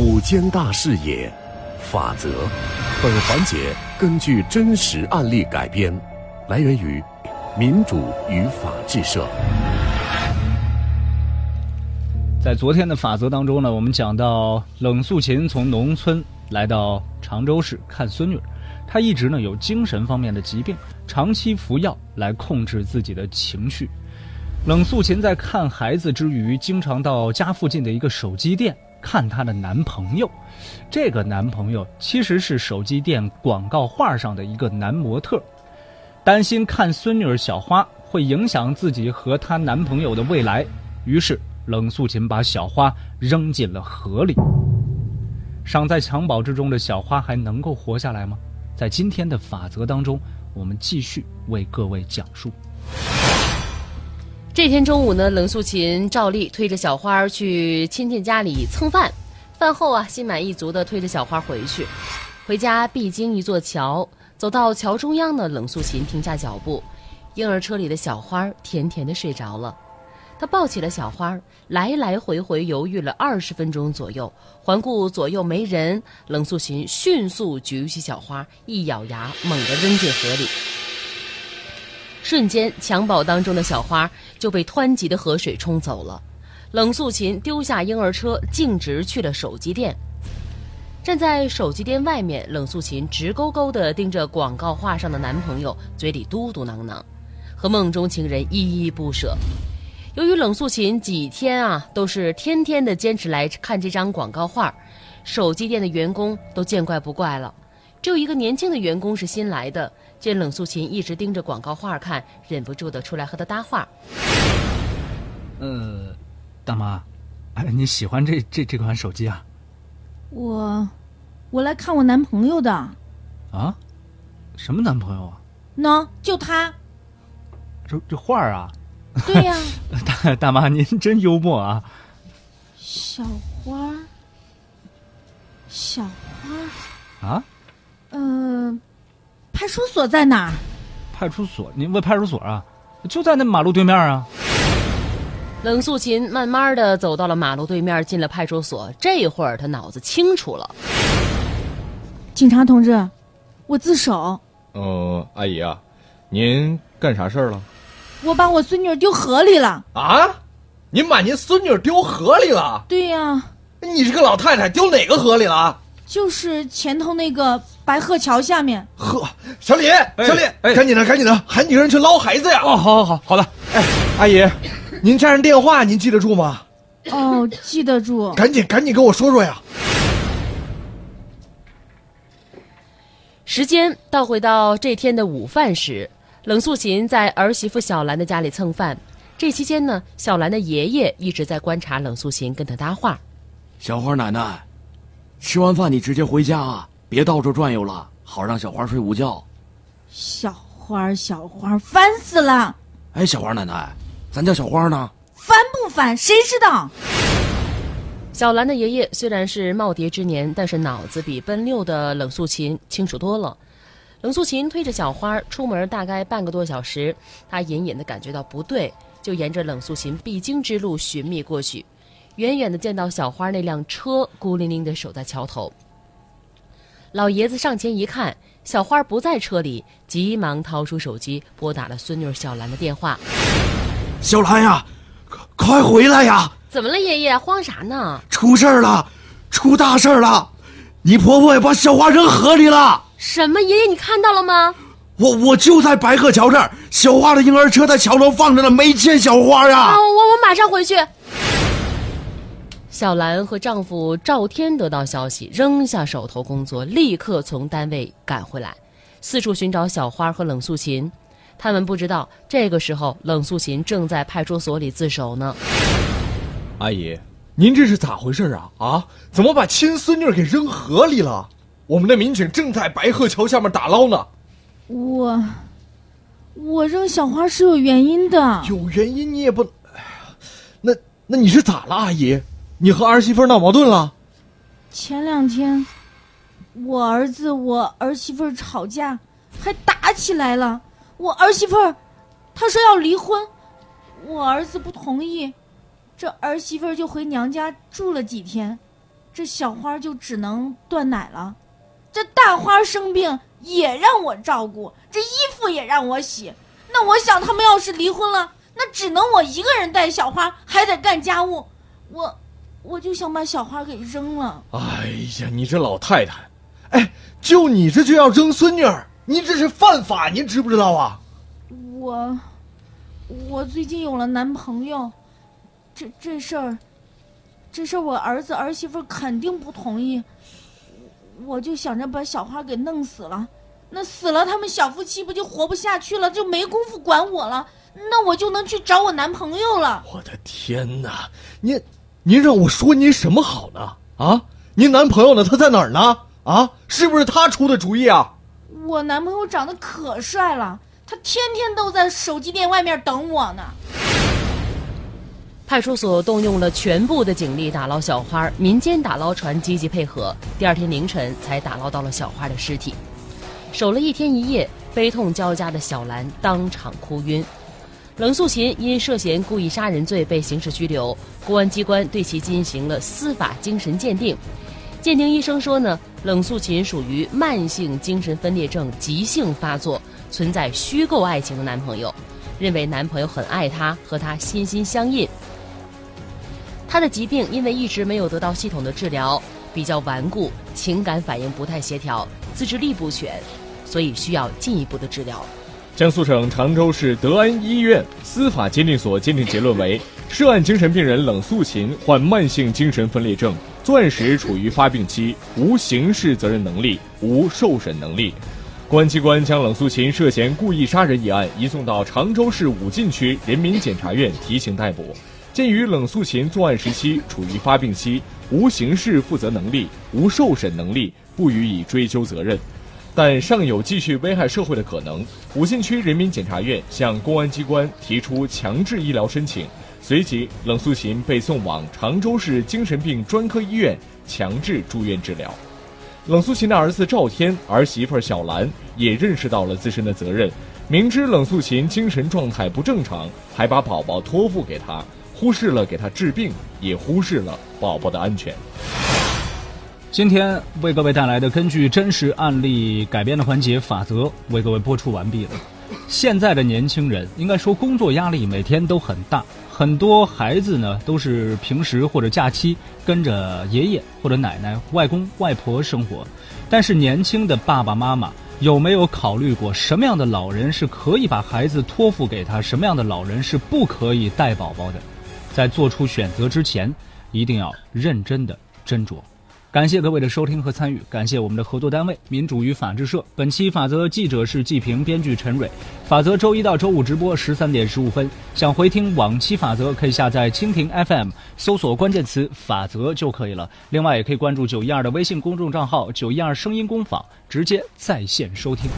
五间大视野，法则。本环节根据真实案例改编，来源于民主与法治社。在昨天的法则当中呢，我们讲到冷素琴从农村来到常州市看孙女，她一直呢有精神方面的疾病，长期服药来控制自己的情绪。冷素琴在看孩子之余，经常到家附近的一个手机店看她的男朋友。这个男朋友其实是手机店广告画上的一个男模特。担心看孙女小花会影响自己和她男朋友的未来，于是。冷素琴把小花扔进了河里。尚在襁褓之中的小花还能够活下来吗？在今天的法则当中，我们继续为各位讲述。这天中午呢，冷素琴照例推着小花去亲戚家里蹭饭。饭后啊，心满意足地推着小花回去。回家必经一座桥，走到桥中央呢，冷素琴停下脚步。婴儿车里的小花甜甜地睡着了。他抱起了小花，来来回回犹豫了二十分钟左右，环顾左右没人，冷素琴迅速举起小花，一咬牙，猛地扔进河里。瞬间，襁褓当中的小花就被湍急的河水冲走了。冷素琴丢下婴儿车，径直去了手机店。站在手机店外面，冷素琴直勾勾地盯着广告画上的男朋友，嘴里嘟嘟囔囔，和梦中情人依依不舍。由于冷素琴几天啊都是天天的坚持来看这张广告画，手机店的员工都见怪不怪了。只有一个年轻的员工是新来的，见冷素琴一直盯着广告画看，忍不住的出来和他搭话。呃，大妈，哎，你喜欢这这这款手机啊？我，我来看我男朋友的。啊？什么男朋友啊？喏，就他。这这画啊？对呀，大大妈您真幽默啊！小花，小花啊，嗯，派出所在哪儿？派出所？你问派出所啊？就在那马路对面啊。冷素琴慢慢的走到了马路对面，进了派出所。这会儿她脑子清楚了。警察同志，我自首。呃，阿姨啊，您干啥事儿了？我把我孙女丢河里了啊！您把您孙女丢河里了？对呀。你这个老太太丢哪个河里了？就是前头那个白鹤桥下面。呵，小李，小李，赶紧的，赶紧的，喊几个人去捞孩子呀！哦，好，好，好，好的。哎，阿姨，您家人电话您记得住吗？哦，记得住。赶紧，赶紧跟我说说呀。时间倒回到这天的午饭时。冷素琴在儿媳妇小兰的家里蹭饭，这期间呢，小兰的爷爷一直在观察冷素琴，跟她搭话。小花奶奶，吃完饭你直接回家啊，别到处转悠了，好让小花睡午觉。小花，小花，烦死了！哎，小花奶奶，咱家小花呢？烦不烦？谁知道？小兰的爷爷虽然是耄耋之年，但是脑子比奔六的冷素琴清楚多了。冷素琴推着小花出门，大概半个多小时，她隐隐的感觉到不对，就沿着冷素琴必经之路寻觅过去。远远的见到小花那辆车孤零零的守在桥头。老爷子上前一看，小花不在车里，急忙掏出手机拨打了孙女小兰的电话：“小兰呀，快回来呀！怎么了，爷爷？慌啥呢？出事儿了，出大事了！你婆婆也把小花扔河里了。”什么？爷爷，你看到了吗？我我就在白鹤桥这儿，小花的婴儿车在桥头放着呢，没见小花呀！我我马上回去。小兰和丈夫赵天得到消息，扔下手头工作，立刻从单位赶回来，四处寻找小花和冷素琴。他们不知道，这个时候冷素琴正在派出所里自首呢。阿姨，您这是咋回事啊？啊，怎么把亲孙女给扔河里了？我们的民警正在白鹤桥下面打捞呢。我，我扔小花是有原因的。有原因你也不，哎呀，那那你是咋了，阿姨？你和儿媳妇闹矛盾了？前两天，我儿子我儿媳妇吵架，还打起来了。我儿媳妇，她说要离婚，我儿子不同意，这儿媳妇就回娘家住了几天。这小花就只能断奶了。这大花生病也让我照顾，这衣服也让我洗。那我想，他们要是离婚了，那只能我一个人带小花，还得干家务。我，我就想把小花给扔了。哎呀，你这老太太，哎，就你这就要扔孙女儿，你这是犯法，您知不知道啊？我，我最近有了男朋友，这这事儿，这事儿我儿子儿媳妇肯定不同意。我就想着把小花给弄死了，那死了他们小夫妻不就活不下去了，就没工夫管我了，那我就能去找我男朋友了。我的天哪，您，您让我说您什么好呢？啊，您男朋友呢？他在哪儿呢？啊，是不是他出的主意啊？我男朋友长得可帅了，他天天都在手机店外面等我呢。派出所动用了全部的警力打捞小花，民间打捞船积极配合。第二天凌晨才打捞到了小花的尸体。守了一天一夜，悲痛交加的小兰当场哭晕。冷素琴因涉嫌故意杀人罪被刑事拘留，公安机关对其进行了司法精神鉴定。鉴定医生说呢，冷素琴属于慢性精神分裂症急性发作，存在虚构爱情的男朋友，认为男朋友很爱她，和她心心相印。她的疾病因为一直没有得到系统的治疗，比较顽固，情感反应不太协调，自制力不全，所以需要进一步的治疗。江苏省常州市德安医院司法鉴定所鉴定结论为：涉案精神病人冷素琴患慢性精神分裂症，作案时处于发病期，无刑事责任能力，无受审能力。公安机关将冷素琴涉嫌故意杀人一案移送到常州市武进区人民检察院提请逮捕。鉴于冷素琴作案时期处于发病期，无刑事负责能力，无受审能力，不予以追究责任，但尚有继续危害社会的可能。武进区人民检察院向公安机关提出强制医疗申请，随即冷素琴被送往常州市精神病专科医院强制住院治疗。冷素琴的儿子赵天、儿媳妇小兰也认识到了自身的责任，明知冷素琴精神状态不正常，还把宝宝托付给他。忽视了给他治病，也忽视了宝宝的安全。今天为各位带来的根据真实案例改编的环节《法则》为各位播出完毕了。现在的年轻人应该说工作压力每天都很大，很多孩子呢都是平时或者假期跟着爷爷或者奶奶、外公外婆生活。但是年轻的爸爸妈妈有没有考虑过，什么样的老人是可以把孩子托付给他，什么样的老人是不可以带宝宝的？在做出选择之前，一定要认真的斟酌。感谢各位的收听和参与，感谢我们的合作单位民主与法制社。本期法则记者是季平，编剧陈蕊。法则周一到周五直播十三点十五分。想回听往期法则，可以下载蜻蜓 FM，搜索关键词“法则”就可以了。另外，也可以关注九一二的微信公众账号“九一二声音工坊”，直接在线收听。